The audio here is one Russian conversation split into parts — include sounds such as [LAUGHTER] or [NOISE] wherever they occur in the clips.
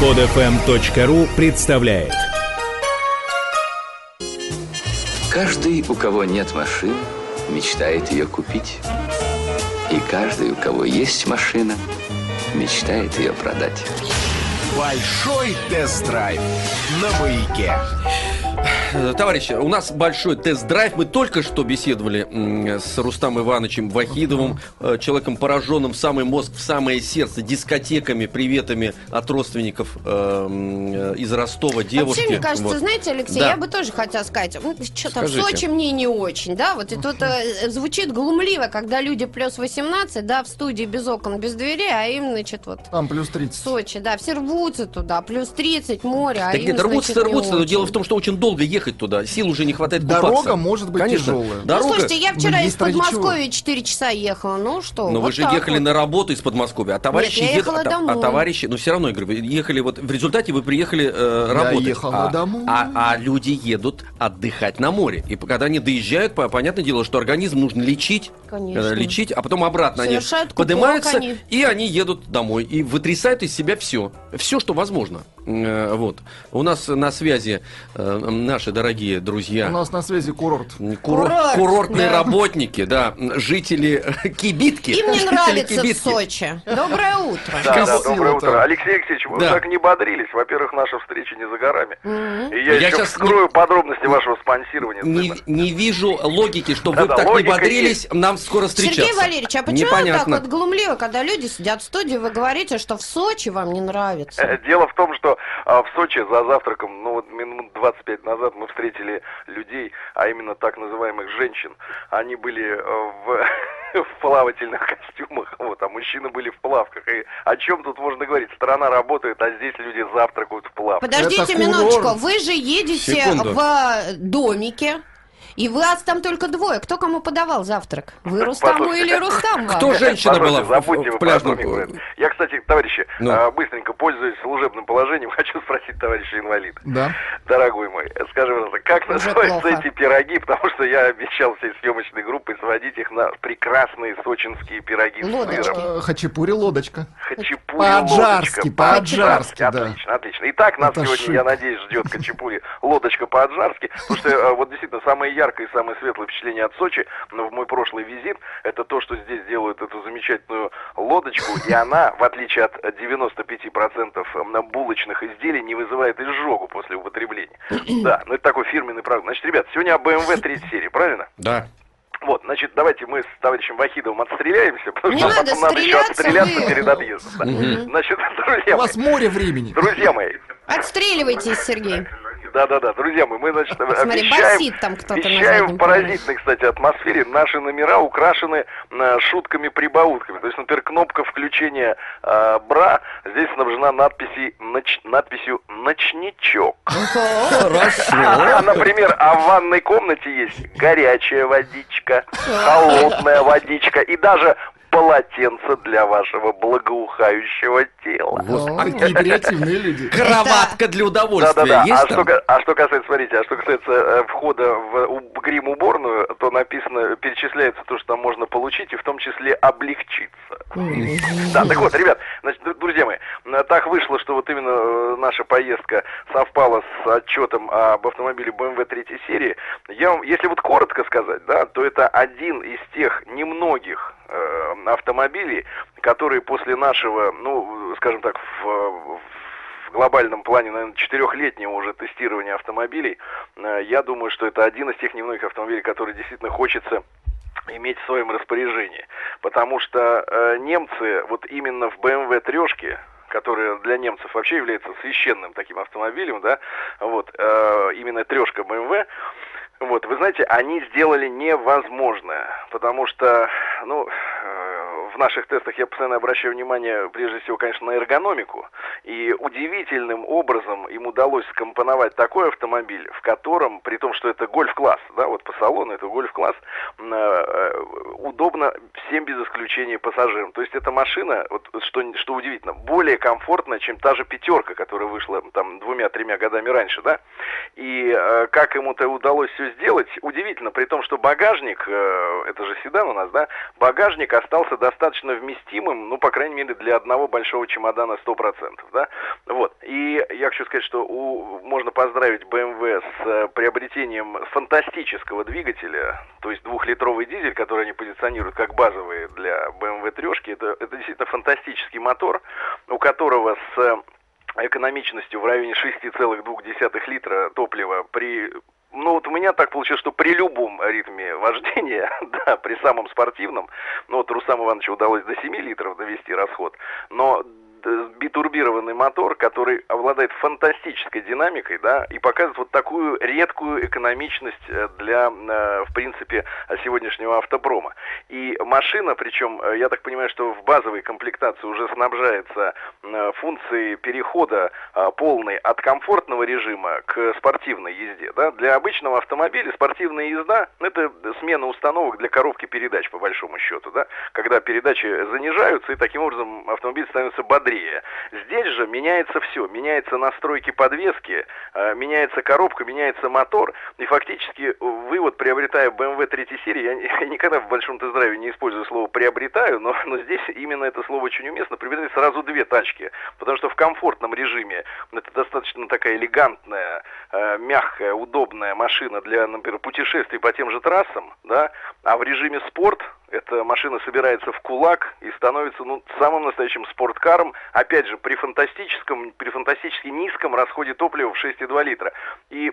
Подфм.ру представляет Каждый, у кого нет машины, мечтает ее купить. И каждый, у кого есть машина, мечтает ее продать. Большой тест-драйв на маяке. Товарищи, у нас большой тест-драйв. Мы только что беседовали с Рустам Ивановичем Вахидовым, э, человеком, пораженным в самый мозг, в самое сердце, дискотеками, приветами от родственников э, из Ростова, девушки. Вообще, мне кажется, Вот. знаете, Алексей, Да. я бы тоже хотела сказать, ну, что там в. Сочи мне не очень, да, вот и тут э, звучит глумливо, когда люди плюс 18, да, в студии без окон, без дверей, а им, значит, вот Там плюс 30. Сочи, да, все рвутся туда, плюс 30, море, а Так им, нет, рвутся, значит, не рвутся, но дело в том, что очень долго ехать туда, сил уже не хватает Дорога купаться. может быть Конечно. тяжелая. Ну, Дорога... слушайте, я вчера из Подмосковья 4 часа ехала, ну что, Но вот вы же ехали вот. на работу из Подмосковья, а товарищи Нет, я едут, ехала а, та- а домой. товарищи, ну все равно, я говорю, вы ехали вот в результате вы приехали э, Я работать, ехала а, домой. А, а люди едут отдыхать на море, и когда они доезжают, по- понятное дело, что организм нужно лечить, Конечно. э, лечить, а потом обратно Совершают они поднимаются они. и они едут домой и вытрясают из себя все, все, что возможно. Э, вот у нас на связи э, наши дорогие друзья. У нас на связи курорт. Куро- Курорт, курортные да. работники, да, жители Кибитки. Им не Жители нравится в Кибитки. Сочи. Доброе утро. Да, да, доброе утро. Алексей Алексеевич, вы Да. так не бодрились. Во-первых, наша встреча не за горами. Мгм. И я, Я еще щас вскрою подробности вашего спонсирования. Не, не вижу логики, что вы Да-да, так не бодрились, нам скоро встречаться. Сергей Валерьевич, а почему Непонятно. так вот глумливо, когда люди сидят в студии, вы говорите, что в Сочи вам не нравится? Э, Дело в том, что а, в Сочи за завтраком, ну вот минут 25 назад мы встретили людей, а именно так называемых женщин. Они были э, в, [LAUGHS] в плавательных костюмах, вот, а мужчины были в плавках. И о чем тут можно говорить? Страна работает, а здесь люди завтракают в плавках. Подождите Это минуточку, курорт. вы же едете Секунду. в домике, и вас там только двое. Кто кому подавал завтрак? Вы Рустаму Послушайте, или Рустам вам? Кто женщина была в- забудьте в, вы в про пляжном... Я, кстати, товарищи, Ну. а, быстренько пользуясь служебным положением, [LAUGHS] хочу спросить товарища инвалида. Да. Дорогой мой, скажи, пожалуйста, как Уже называются плохо. эти пироги? Потому что я обещал всей съемочной группой сводить их на прекрасные сочинские пироги с сыром. Э, Хачапури лодочка. Хачапури По-аджарски, лодочка. по-аджарски, да. Отлично, отлично. Итак, нас Это сегодня, шик. я надеюсь, ждет хачапури лодочка по-аджарски. Потому что э, вот действительно самое яркое и самое светлое впечатление от Сочи, но в мой прошлый визит, это то, что здесь делают эту замечательную лодочку, и она, в отличие от 95% булочных изделий, не вызывает изжогу после употребления. [CLEARS THROAT] Да, ну это такой фирменный продукт. Значит, ребят, сегодня о BMW 3 серии, правильно? Да. Вот, значит, давайте мы с товарищем Вахидовым отстреляемся, потому Не что надо потом надо еще стреляться, отстреляться вы- перед отъездом. да. Мгм. Значит, [LAUGHS] друзья У мои, вас море времени. друзья мои, Отстреливайтесь, Сергей. Да-да-да, друзья мои, мы, значит, Смотри, обещаем, там заднем в поразительной, кстати, атмосфере наши номера украшены э, шутками-прибаутками. То есть, например, кнопка включения э, бра здесь снабжена надписи, нач- надписью «Ночничок». А, Хорошо. например, а в ванной комнате есть горячая водичка, холодная водичка и даже полотенце для вашего благоухающего тела. О, какие креативные люди. [LAUGHS] Кроватка для удовольствия А что, а что касается, смотрите, а что касается э, входа в грим-уборную, то написано, перечисляется то, что там можно получить, и в том числе облегчиться. Да, так вот, ребят, значит, друзья мои, так вышло, что вот именно э, наша поездка совпала с отчетом об автомобиле BMW 3 серии. Я вам, если вот коротко сказать, да, то это один из тех немногих э, автомобилей, которые после нашего, ну, скажем так, в, в глобальном плане, наверное, четырехлетнего уже тестирования автомобилей, э, я думаю, что это один из тех немногих автомобилей, который действительно хочется иметь в своем распоряжении. Потому что э, немцы вот именно в BMW трешке, которая для немцев вообще является священным таким автомобилем, да, вот, э, именно трешка BMW, вот, вы знаете, они сделали невозможное, потому что, ну, в наших тестах я постоянно обращаю внимание, прежде всего, конечно, на эргономику, и удивительным образом им удалось скомпоновать такой автомобиль, в котором, при том, что это гольф-класс, да, вот по салону это гольф-класс, м, э, удобно всем без исключения пассажирам. То есть эта машина, вот что, что удивительно, более комфортная, чем та же пятерка, которая вышла там двумя-тремя годами раньше, да, и э, как ему это удалось все сделать, удивительно, при том, что багажник, э, это же седан у нас, да, багажник остался достаточно достаточно вместимым, ну, по крайней мере, для одного большого чемодана 100%, да? Вот. И я хочу сказать, что у, можно поздравить BMW с э, приобретением фантастического двигателя, то есть двухлитровый дизель, который они позиционируют как базовый для BMW трешки. Это, это действительно фантастический мотор, у которого с э, экономичностью в районе 6,2 литра топлива при ну вот у меня так получилось, что при любом ритме вождения, [LAUGHS] да, при самом спортивном, ну вот Рустаму Ивановичу удалось до 7 литров довести расход, но битурбированный мотор, который обладает фантастической динамикой, да, и показывает вот такую редкую экономичность э, для, э, в принципе, сегодняшнего автопрома. И машина, причем, э, я так понимаю, что в базовой комплектации уже снабжается функцией перехода полной от комфортного режима к спортивной езде, да. Для обычного автомобиля спортивная езда – это смена установок для коробки передач, по большому счету, да, когда передачи занижаются, и таким образом автомобиль становится бодрее быстрее. Здесь же меняется все. Меняются настройки подвески, э, меняется коробка, меняется мотор. И фактически вывод, приобретая BMW 3 серии, [LAUGHS] я, никогда в большом тест-драйве не использую слово «приобретаю», но, но здесь именно это слово очень уместно. Приобретаю сразу две тачки. Потому что в комфортном режиме это достаточно такая элегантная, э, мягкая, удобная машина для, например, путешествий по тем же трассам, да, а в режиме спорт эта машина собирается в кулак и становится ну, самым настоящим спорткаром, опять же, при фантастическом, при фантастически низком расходе топлива в 6,2 литра. И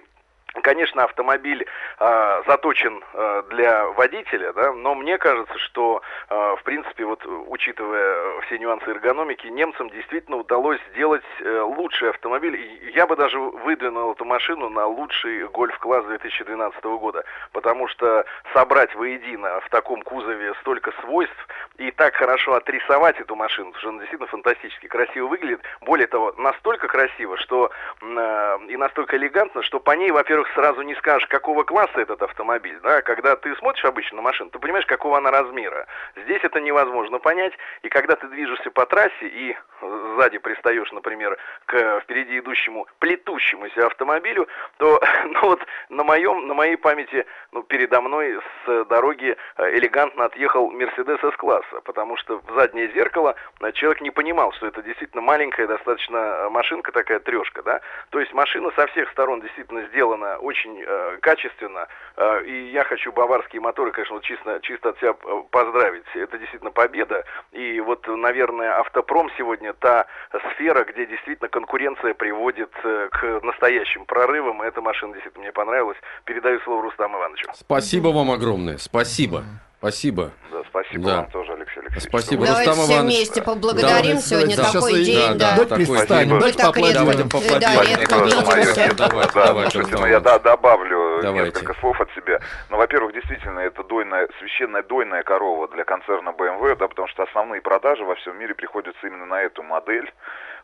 Конечно, автомобиль э, заточен э, для водителя, да, но мне кажется, что, э, в принципе, вот учитывая все нюансы эргономики, немцам действительно удалось сделать э, лучший автомобиль. Я бы даже выдвинул эту машину на лучший гольф-класс 2012 года, потому что собрать воедино в таком кузове столько свойств и так хорошо отрисовать эту машину, потому что она действительно фантастически красиво выглядит. Более того, настолько красиво, что э, и настолько элегантно, что по ней, во-первых, во-первых, сразу не скажешь, какого класса этот автомобиль. Да? Когда ты смотришь обычно на машину, ты понимаешь, какого она размера. Здесь это невозможно понять. И когда ты движешься по трассе и сзади пристаешь, например, к впереди идущему плетущемуся автомобилю, то [LAUGHS] ну вот на моем, на моей памяти, ну, передо мной с дороги э, элегантно отъехал Мерседес С-класса, потому что в заднее зеркало э, человек не понимал, что это действительно маленькая достаточно э, машинка такая трешка, да. То есть машина со всех сторон действительно сделана очень э, качественно. Э, и я хочу баварские моторы, конечно, вот чисто, чисто от себя э, поздравить. Это действительно победа. И вот, наверное, автопром сегодня та сфера, где действительно конкуренция приводит э, к настоящим прорывам. Эта машина действительно мне понравилась. Передаю слово Рустаму Ивановичу. Спасибо вам огромное. Спасибо. Спасибо. Да, спасибо Да. вам тоже, Алексей Алексеевич. Спасибо, Давайте Рустам все Иванович. вместе поблагодарим. Да, Сегодня сейчас такой и- день, да, да. Давайте. Мы давайте так редко, поаплодируем. Давайте да, поаплодируем. Да, ну я да, добавлю Давайте. несколько слов от себя. Ну, во-первых, действительно, это дойная, священная дойная корова для концерна BMW, да, потому что основные продажи во всем мире приходятся именно на эту модель.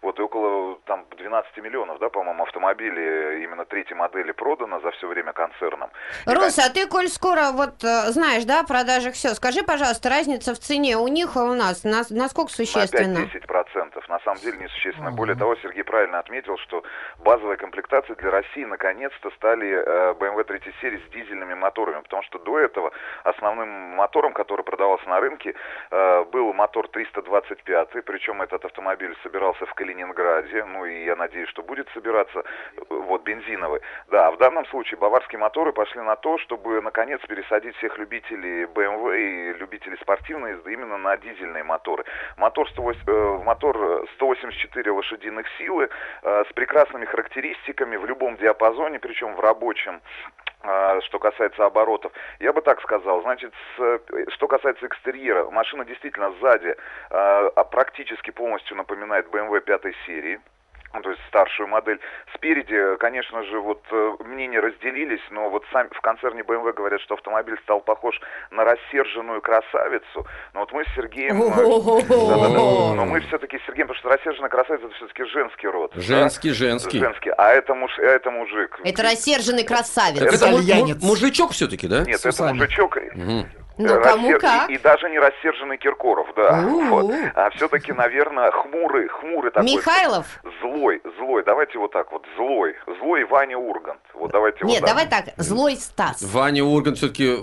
Вот и около там 12 миллионов, да, по-моему, автомобилей именно третьей модели продано за все время концерном. И, Рус, а ты, коль скоро вот э, знаешь, да, о продажах все, скажи, пожалуйста, разница в цене у них и у нас, нас- насколько существенно? На 5-10%. На самом деле несущественно. Более того, Сергей правильно отметил, что базовая комплектация для России наконец-то стали э, BMW 3 серии с дизельными моторами, потому что до этого основным мотором, который продавался на рынке, э, был мотор 325, причем этот автомобиль собирался в Калининграде, ну и я надеюсь, что будет собираться, э, вот, бензиновый. Да, в данном случае баварские моторы пошли на то, чтобы наконец пересадить всех любителей BMW и любителей спортивной езды именно на дизельные моторы. Мотор, 108, э, мотор 184 лошадиных силы э, с прекрасными характеристиками в любом диапазоне, причем в рабочем что касается оборотов. Я бы так сказал, значит, с, э, что касается экстерьера, машина действительно сзади а, а, практически полностью напоминает BMW пятой серии. Ну, то есть старшую модель. Спереди, конечно же, вот э, мнения разделились, но вот сами в концерне BMW говорят, что автомобиль стал похож на рассерженную красавицу. Но вот мы с Сергеем... э, Но мы все-таки с Сергеем, потому что рассерженная красавица это все-таки женский род. Женский, женский. Женский. А это, муж, а это мужик. Это рассерженный красавец. Это мужичок все-таки, да? Нет, это мужичок. Мгм. Ну, Э, кому рассер- как. И, и даже не рассерженный Киркоров, да. Вот. А все-таки, наверное, хмурый, хмурый такой. Михайлов? Злой злой, давайте вот так вот, злой, злой Ваня Ургант. Вот давайте Нет, вот так. давай так, злой Стас. Ваня Ургант все-таки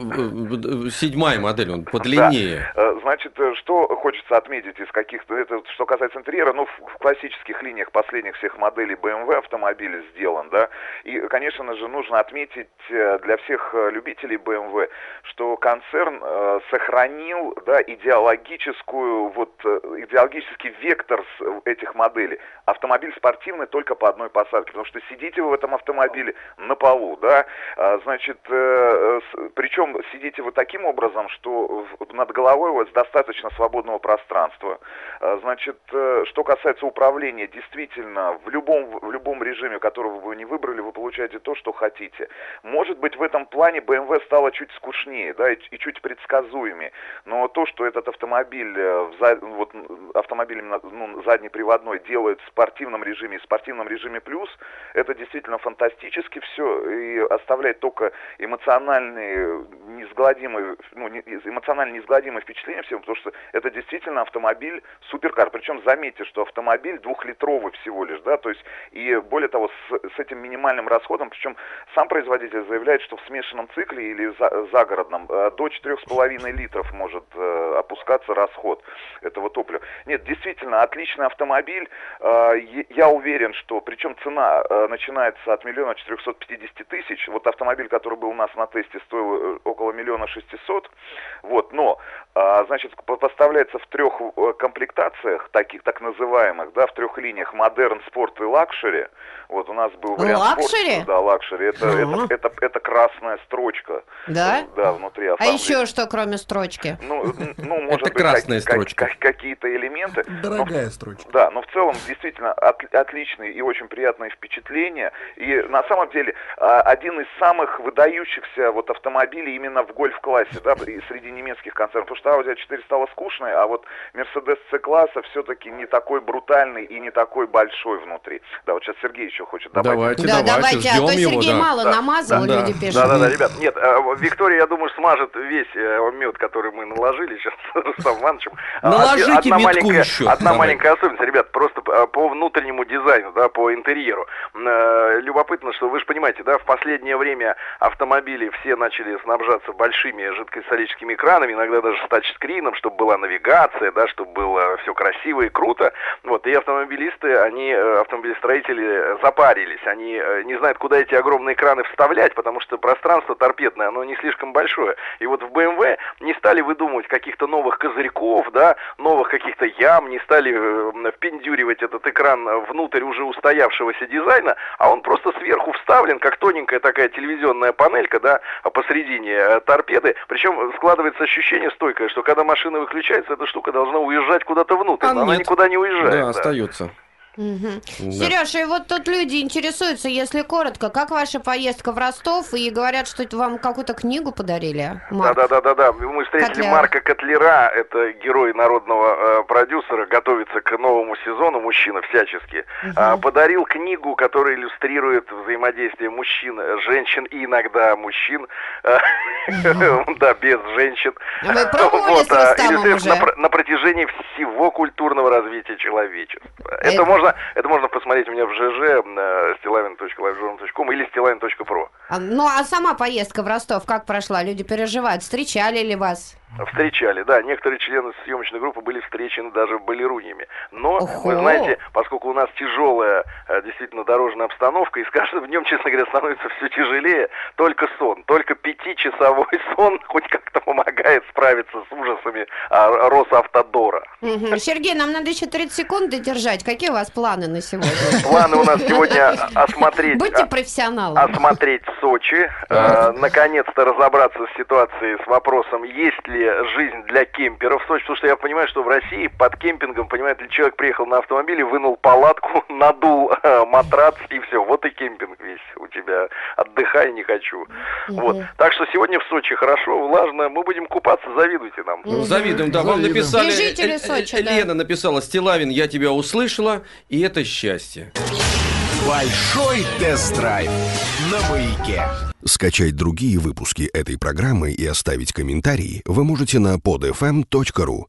седьмая модель, он подлиннее. Да. Э, Значит, э, что хочется отметить из каких-то, это что касается интерьера, ну, в, классических линиях последних всех моделей BMW автомобиля сделан, да, и, конечно же, нужно отметить э, для всех э, любителей BMW, что концерн э, сохранил, да, идеологическую, вот, э, идеологический вектор с- этих моделей. Автомобиль спортивный только по одной посадке, потому что сидите вы в этом автомобиле на полу, да, значит, э, э, причем сидите вы таким образом, что над головой у вас достаточно свободного пространства. Значит, э, что касается управления, действительно, в любом, в любом режиме, который вы не выбрали, вы получаете то, что хотите. Может быть, в этом плане BMW стала чуть скучнее, да, и, и чуть непредсказуемыми. Но то, что этот автомобиль, э, вот, автомобиль ну, заднеприводной делает в спортивном режиме, в спортивном режиме плюс, это действительно фантастически все и оставляет только эмоциональные, неизгладимые, ну, не, эмоционально неизгладимые впечатления всем, потому что это действительно автомобиль суперкар. Причем заметьте, что автомобиль двухлитровый всего лишь, да, то есть и более того, с, с этим минимальным расходом, причем сам производитель заявляет, что в смешанном цикле или за, загородном э, до 4 3,5 литров может э, опускаться расход этого топлива. Нет, действительно, отличный автомобиль. Э, я уверен, что, причем цена э, начинается от миллиона 450 тысяч. Вот автомобиль, который был у нас на тесте, стоил э, около миллиона 600. Вот, но, э, значит, поставляется в трех э, комплектациях, таких так называемых, да, в трех линиях, Modern, Sport и Luxury. Вот у нас был вариант Luxury? Sport, да, Luxury. Это, uh-huh. это, это, это красная строчка. Да? Да, внутри а автомобиля. А еще еще что, кроме строчки? Ну, ну, [LAUGHS] может Это быть, красная как- строчка. как- какие-то элементы. Но Дорогая строчка. да, но в целом действительно от- отличные и очень приятные впечатления. И на самом деле а, один из самых выдающихся вот автомобилей именно в гольф-классе, да, и среди немецких концернов. Потому что Audi A4 стала скучной, а вот Mercedes C-класса все-таки не такой брутальный и не такой большой внутри. Да, вот сейчас Сергей еще хочет добавить. Давайте, Да, давайте, давайте, а ждем то его, Сергей да. мало Да, намазал, да, люди да. пишут. Да-да-да, ребят, нет, э, Виктория, я думаю, смажет весь э, мед, который мы наложили сейчас [LAUGHS] с Рустам Ивановичем. А, Наложите одна метку маленькая, еще. Одна Давай. маленькая особенность, ребят, просто э, по внутреннему дизайну, да, по интерьеру. Э, Любопытно, что вы же понимаете, да, в последнее время автомобили все начали снабжаться большими жидкокристаллическими экранами, иногда даже с тачскрином, чтобы была навигация, да, чтобы было все красиво и круто. Вот, и автомобилисты, они, э, автомобилестроители запарились, они не знают, куда эти огромные экраны вставлять, потому что пространство торпедное, оно не слишком большое. И вот в BMW не стали выдумывать каких-то новых козырьков, да, новых каких-то ям, не стали э, впендюривать этот экран внутрь уже устоявшегося дизайна, а он просто сверху вставлен, как тоненькая такая телевизионная панелька, да, посередине э, торпеды. Причем складывается ощущение стойкое, что когда машина выключается, эта штука должна уезжать куда-то внутрь, А но она нет. никуда не уезжает. Да, да. остается. Мгм. Да. Сереж, и вот тут люди интересуются, если коротко, как ваша поездка в Ростов, и говорят, что вам какую-то книгу подарили, Марк. Да, да, да, да, да. Мы встретили Котляр. Марка Котлера, это герой народного э, продюсера, готовится к новому сезону, мужчина всячески. А, подарил книгу, которая иллюстрирует взаимодействие мужчин, э, женщин и иногда мужчин. Э, [LAUGHS] Да, без женщин. А вы пробовали с а, Рустамом иллюстрирует уже? на пр- на протяжении всего культурного развития человечества. Э, Это можно, это можно посмотреть у меня в ЖЖ э, stilavin.livejournal.com или stilavin.pro. А, Ну, а сама поездка в Ростов как прошла? Люди переживают, встречали ли вас? Встречали, да. Некоторые члены съемочной группы были встречены даже балеруньями. Но, Ого. вы знаете, поскольку у нас тяжелая э, действительно дорожная обстановка, и с каждым днем, честно говоря, становится все тяжелее, только сон, только пятичасовой [LAUGHS] сон хоть как-то помогает справиться с ужасами а, Росавтодора. Мгм. Сергей, нам надо еще 30 секунд додержать. Какие у вас планы на сегодня? Планы у нас [LAUGHS] сегодня осмотреть... Будьте а, профессионалом. осмотреть Сочи, э, наконец-то разобраться с ситуацией, с вопросом, есть ли жизнь для кемперов в Сочи, потому что я понимаю, что в России под кемпингом, понимаете, человек приехал на автомобиле, вынул палатку, [LAUGHS] надул э, матрац и все, вот и кемпинг весь у тебя, отдыхай не хочу. Вот, так что сегодня в Сочи хорошо, влажно, мы будем купаться, завидуйте нам. Ну, Завидуем, да. Вам Завидуем. написали... И жители Э, э, Сочи, э, да. Лена написала, Стилавин, я тебя услышала, и это счастье. Большой тест-драйв на маяке. Скачать другие выпуски этой программы и оставить комментарии вы можете на podfm.ru.